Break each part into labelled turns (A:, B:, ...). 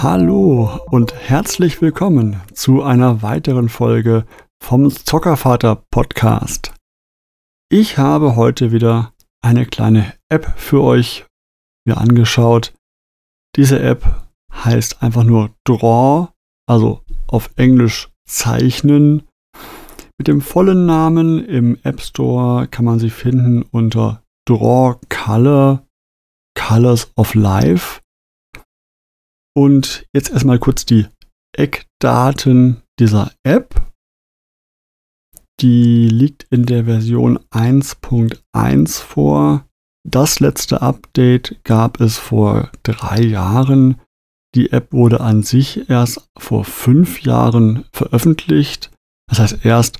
A: Hallo und herzlich willkommen zu einer weiteren Folge vom Zockervater Podcast. Ich habe heute wieder eine kleine App für euch mir angeschaut. Diese App heißt einfach nur Draw, also auf Englisch zeichnen. Mit dem vollen Namen im App Store kann man sie finden unter Draw Color, Colors of Life. Und jetzt erstmal kurz die Eckdaten dieser App. Die liegt in der Version 1.1 vor. Das letzte Update gab es vor drei Jahren. Die App wurde an sich erst vor fünf Jahren veröffentlicht. Das heißt, erst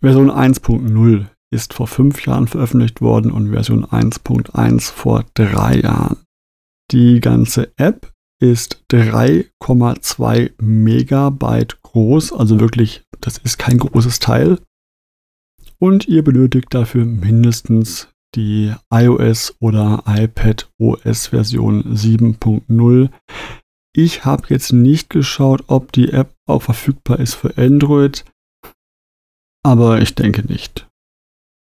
A: Version 1.0 ist vor fünf Jahren veröffentlicht worden und Version 1.1 vor drei Jahren. Die ganze App ist 3,2 Megabyte groß, also wirklich, das ist kein großes Teil. Und ihr benötigt dafür mindestens die iOS oder iPad OS Version 7.0. Ich habe jetzt nicht geschaut, ob die App auch verfügbar ist für Android, aber ich denke nicht.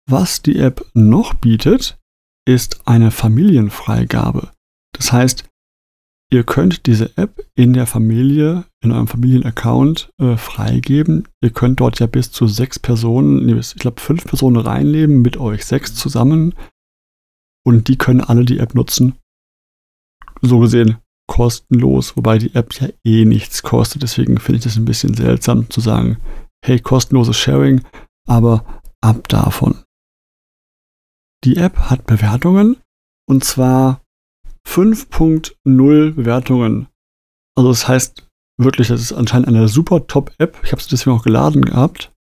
A: Was die App noch bietet, ist eine Familienfreigabe. Das heißt, Ihr könnt diese App in der Familie, in eurem Familienaccount äh, freigeben. Ihr könnt dort ja bis zu sechs Personen, ich glaube fünf Personen reinleben, mit euch sechs zusammen. Und die können alle die App nutzen. So gesehen kostenlos, wobei die App ja eh nichts kostet. Deswegen finde ich das ein bisschen seltsam zu sagen, hey, kostenloses Sharing, aber ab davon. Die App hat Bewertungen und zwar 5.0 Bewertungen. Also das heißt wirklich, das ist anscheinend eine super Top-App. Ich habe es deswegen auch geladen gehabt,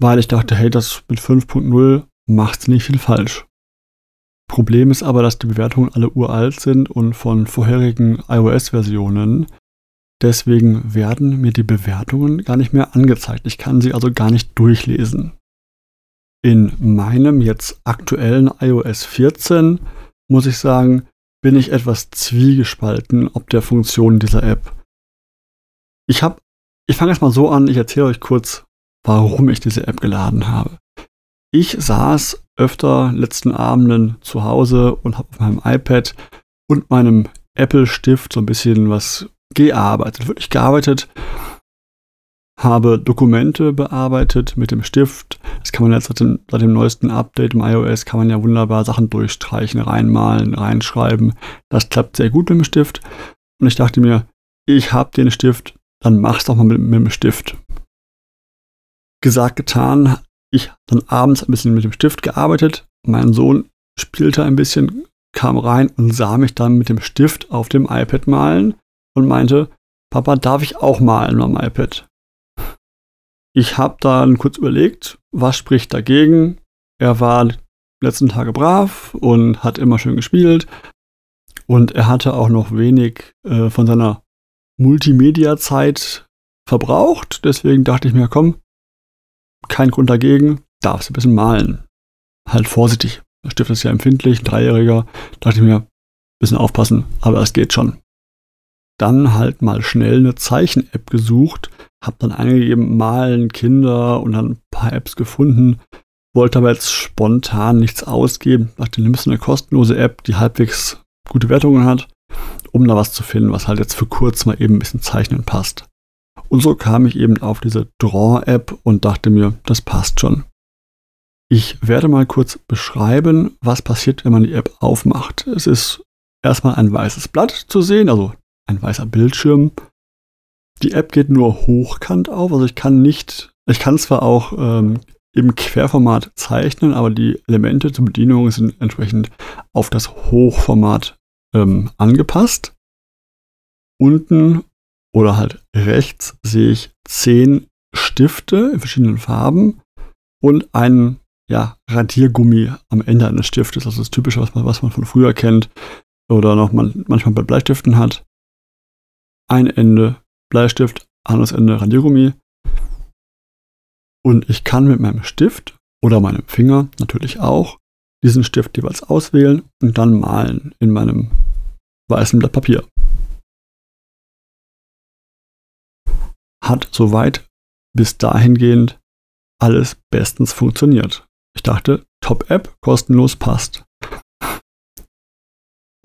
A: weil ich dachte, hey, das mit 5.0 macht nicht viel falsch. Problem ist aber, dass die Bewertungen alle uralt sind und von vorherigen iOS-Versionen. Deswegen werden mir die Bewertungen gar nicht mehr angezeigt. Ich kann sie also gar nicht durchlesen. In meinem jetzt aktuellen iOS 14 muss ich sagen, bin ich etwas zwiegespalten ob der Funktion dieser App. Ich habe, ich fange erstmal so an, ich erzähle euch kurz, warum ich diese App geladen habe. Ich saß öfter letzten Abenden zu Hause und habe auf meinem iPad und meinem Apple-Stift so ein bisschen was gearbeitet, wirklich gearbeitet habe Dokumente bearbeitet mit dem Stift. Das kann man jetzt seit dem, seit dem neuesten Update im iOS, kann man ja wunderbar Sachen durchstreichen, reinmalen, reinschreiben. Das klappt sehr gut mit dem Stift. Und ich dachte mir, ich habe den Stift, dann mach's doch mal mit, mit dem Stift. Gesagt, getan. Ich dann abends ein bisschen mit dem Stift gearbeitet. Mein Sohn spielte ein bisschen, kam rein und sah mich dann mit dem Stift auf dem iPad malen und meinte, Papa, darf ich auch malen am iPad? Ich habe dann kurz überlegt, was spricht dagegen. Er war letzten Tage brav und hat immer schön gespielt. Und er hatte auch noch wenig äh, von seiner Multimedia-Zeit verbraucht. Deswegen dachte ich mir, komm, kein Grund dagegen, darfst ein bisschen malen. Halt vorsichtig. Der Stift ist ja empfindlich, ein Dreijähriger. Dachte ich mir, ein bisschen aufpassen, aber es geht schon. Dann halt mal schnell eine Zeichen-App gesucht, habe dann eingegeben, malen Kinder und dann ein paar Apps gefunden, wollte aber jetzt spontan nichts ausgeben. Dachte, nimmst du eine kostenlose App, die halbwegs gute Wertungen hat, um da was zu finden, was halt jetzt für kurz mal eben ein bisschen zeichnen passt. Und so kam ich eben auf diese Draw-App und dachte mir, das passt schon. Ich werde mal kurz beschreiben, was passiert, wenn man die App aufmacht. Es ist erstmal ein weißes Blatt zu sehen, also ein weißer Bildschirm die App geht nur hochkant auf, also ich kann nicht, ich kann zwar auch ähm, im Querformat zeichnen, aber die Elemente zur Bedienung sind entsprechend auf das Hochformat ähm, angepasst. Unten oder halt rechts sehe ich zehn Stifte in verschiedenen Farben und einen ja, Radiergummi am Ende eines Stiftes. Also das Typische, was man, was man von früher kennt oder noch man, manchmal bei Bleistiften hat. Ein Ende Bleistift, anderes Ende Radiergummi. Und ich kann mit meinem Stift oder meinem Finger natürlich auch diesen Stift jeweils auswählen und dann malen in meinem weißen Blatt Papier. hat soweit bis dahingehend alles bestens funktioniert. Ich dachte, Top-App, kostenlos passt.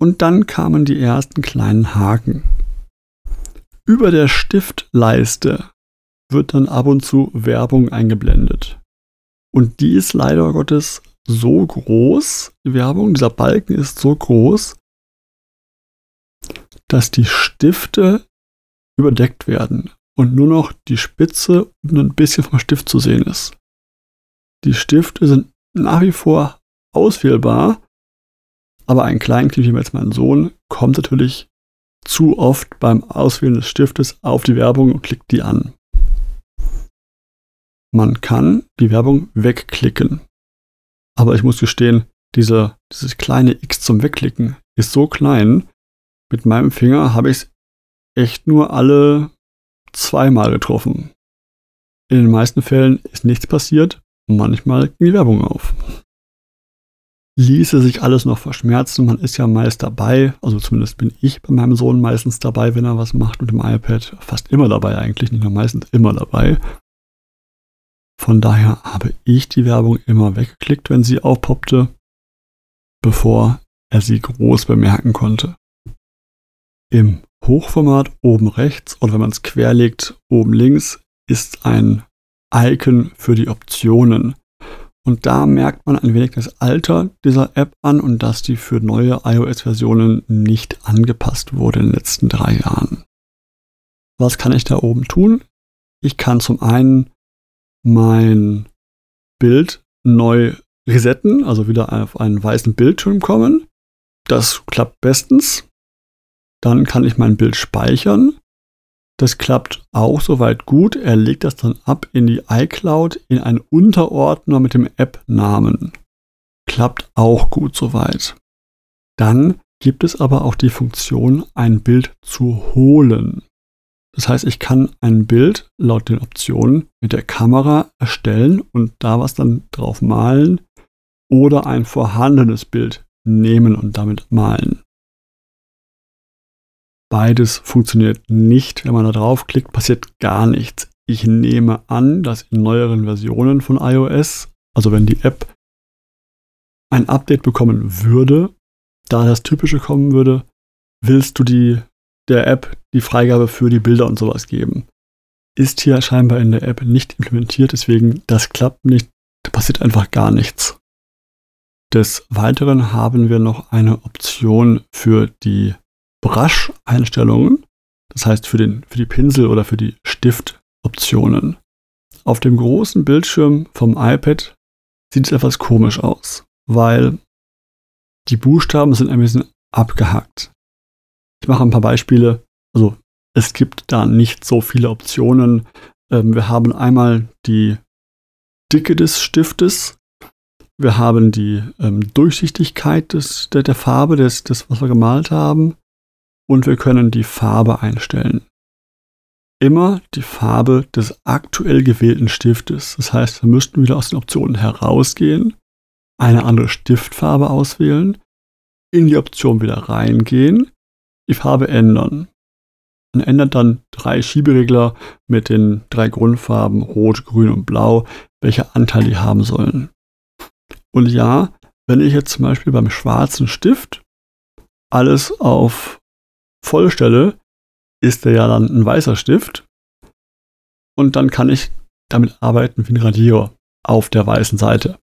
A: Und dann kamen die ersten kleinen Haken. Über der Stiftleiste wird dann ab und zu Werbung eingeblendet. Und die ist leider Gottes so groß, die Werbung, dieser Balken ist so groß, dass die Stifte überdeckt werden und nur noch die Spitze und ein bisschen vom Stift zu sehen ist. Die Stifte sind nach wie vor auswählbar, aber ein Kleinkind wie jetzt mein Sohn kommt natürlich zu oft beim Auswählen des Stiftes auf die Werbung und klickt die an. Man kann die Werbung wegklicken. Aber ich muss gestehen, diese, dieses kleine X zum Wegklicken ist so klein. Mit meinem Finger habe ich es echt nur alle zweimal getroffen. In den meisten Fällen ist nichts passiert. Manchmal ging die Werbung auf. Ließe sich alles noch verschmerzen, man ist ja meist dabei, also zumindest bin ich bei meinem Sohn meistens dabei, wenn er was macht mit dem iPad, fast immer dabei eigentlich, nicht nur meistens immer dabei. Von daher habe ich die Werbung immer weggeklickt, wenn sie aufpoppte, bevor er sie groß bemerken konnte. Im Hochformat oben rechts oder wenn man es querlegt oben links ist ein Icon für die Optionen. Und da merkt man ein wenig das Alter dieser App an und dass die für neue iOS-Versionen nicht angepasst wurde in den letzten drei Jahren. Was kann ich da oben tun? Ich kann zum einen mein Bild neu resetten, also wieder auf einen weißen Bildschirm kommen. Das klappt bestens. Dann kann ich mein Bild speichern. Das klappt auch soweit gut. Er legt das dann ab in die iCloud in einen Unterordner mit dem App-Namen. Klappt auch gut soweit. Dann gibt es aber auch die Funktion, ein Bild zu holen. Das heißt, ich kann ein Bild laut den Optionen mit der Kamera erstellen und da was dann drauf malen oder ein vorhandenes Bild nehmen und damit malen. Beides funktioniert nicht. Wenn man da draufklickt, passiert gar nichts. Ich nehme an, dass in neueren Versionen von iOS, also wenn die App ein Update bekommen würde, da das Typische kommen würde, willst du die der App die Freigabe für die Bilder und sowas geben. Ist hier scheinbar in der App nicht implementiert, deswegen das klappt nicht, da passiert einfach gar nichts. Des Weiteren haben wir noch eine Option für die Brush-Einstellungen, das heißt für, den, für die Pinsel- oder für die Stift-Optionen. Auf dem großen Bildschirm vom iPad sieht es etwas komisch aus, weil die Buchstaben sind ein bisschen abgehackt. Ich mache ein paar Beispiele. Also es gibt da nicht so viele Optionen. Ähm, wir haben einmal die Dicke des Stiftes. Wir haben die ähm, Durchsichtigkeit des, der, der Farbe, des, des, was wir gemalt haben. Und wir können die Farbe einstellen. Immer die Farbe des aktuell gewählten Stiftes. Das heißt, wir müssten wieder aus den Optionen herausgehen, eine andere Stiftfarbe auswählen, in die Option wieder reingehen die Farbe ändern. Man ändert dann drei Schieberegler mit den drei Grundfarben Rot, Grün und Blau, welcher Anteil die haben sollen. Und ja, wenn ich jetzt zum Beispiel beim schwarzen Stift alles auf voll stelle, ist der ja dann ein weißer Stift. Und dann kann ich damit arbeiten wie ein Radierer auf der weißen Seite.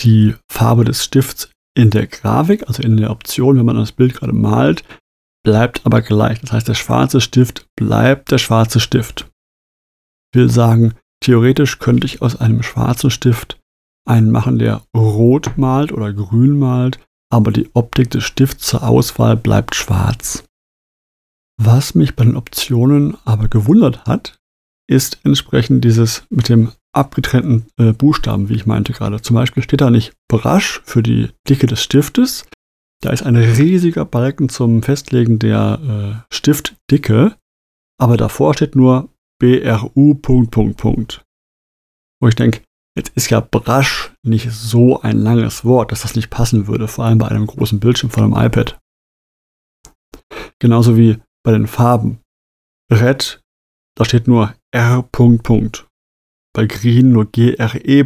A: Die Farbe des Stifts in der Grafik, also in der Option, wenn man das Bild gerade malt, bleibt aber gleich. Das heißt, der schwarze Stift bleibt der schwarze Stift. Ich will sagen, theoretisch könnte ich aus einem schwarzen Stift einen machen, der rot malt oder grün malt, aber die Optik des Stifts zur Auswahl bleibt schwarz. Was mich bei den Optionen aber gewundert hat, ist entsprechend dieses mit dem abgetrennten äh, Buchstaben, wie ich meinte gerade. Zum Beispiel steht da nicht Brush für die Dicke des Stiftes, da ist ein riesiger Balken zum Festlegen der äh, Stiftdicke, aber davor steht nur BRU. Punkt, Punkt, Punkt. Wo ich denke, jetzt ist ja Brasch nicht so ein langes Wort, dass das nicht passen würde, vor allem bei einem großen Bildschirm von einem iPad. Genauso wie bei den Farben. Red da steht nur R. Bei Green nur GRE.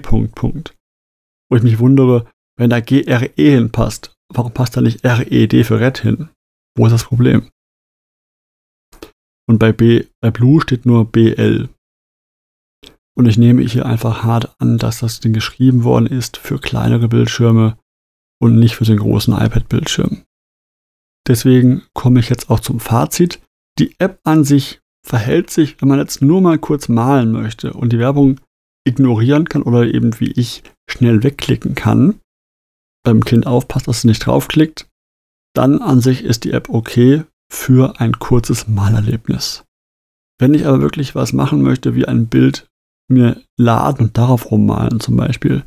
A: Wo ich mich wundere, wenn da GRE hinpasst, warum passt da nicht RED für Red hin? Wo ist das Problem? Und bei, B, bei Blue steht nur BL. Und ich nehme hier einfach hart an, dass das Ding geschrieben worden ist für kleinere Bildschirme und nicht für den großen iPad-Bildschirm. Deswegen komme ich jetzt auch zum Fazit. Die App an sich verhält sich, wenn man jetzt nur mal kurz malen möchte und die Werbung ignorieren kann oder eben wie ich schnell wegklicken kann, beim Kind aufpasst, dass es nicht draufklickt, dann an sich ist die App okay für ein kurzes Malerlebnis. Wenn ich aber wirklich was machen möchte, wie ein Bild mir laden und darauf rummalen zum Beispiel,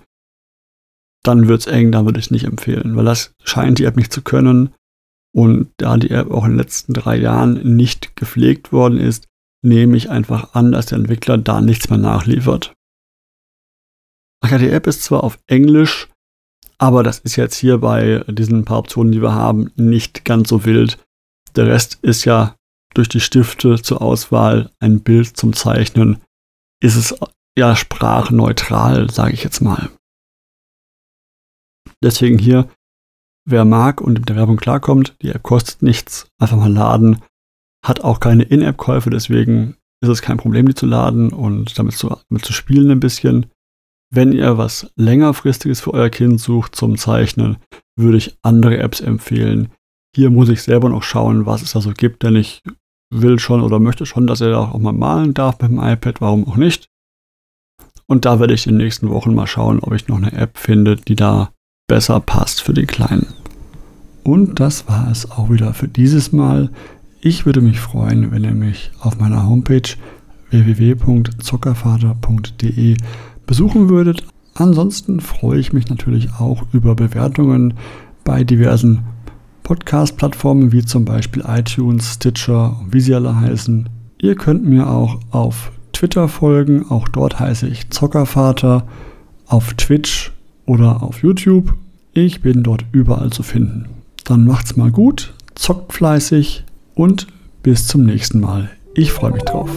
A: dann wird es eng, da würde ich es nicht empfehlen, weil das scheint die App nicht zu können. Und da die App auch in den letzten drei Jahren nicht gepflegt worden ist, nehme ich einfach an, dass der Entwickler da nichts mehr nachliefert. Ach ja, die App ist zwar auf Englisch, aber das ist jetzt hier bei diesen paar Optionen, die wir haben, nicht ganz so wild. Der Rest ist ja durch die Stifte zur Auswahl, ein Bild zum Zeichnen, ist es ja sprachneutral, sage ich jetzt mal. Deswegen hier, wer mag und mit der Werbung klarkommt, die App kostet nichts, einfach mal laden, hat auch keine In-App-Käufe, deswegen ist es kein Problem, die zu laden und damit zu, damit zu spielen ein bisschen. Wenn ihr was längerfristiges für euer Kind sucht zum Zeichnen, würde ich andere Apps empfehlen. Hier muss ich selber noch schauen, was es da so gibt, denn ich will schon oder möchte schon, dass er auch mal malen darf mit dem iPad, warum auch nicht. Und da werde ich in den nächsten Wochen mal schauen, ob ich noch eine App finde, die da besser passt für den Kleinen. Und das war es auch wieder für dieses Mal. Ich würde mich freuen, wenn ihr mich auf meiner Homepage www.zockervater.de besuchen würdet. Ansonsten freue ich mich natürlich auch über Bewertungen bei diversen Podcast-Plattformen wie zum Beispiel iTunes, Stitcher, wie sie alle heißen. Ihr könnt mir auch auf Twitter folgen, auch dort heiße ich Zockervater, auf Twitch oder auf YouTube. Ich bin dort überall zu finden. Dann macht's mal gut, zockt fleißig und bis zum nächsten Mal. Ich freue mich drauf.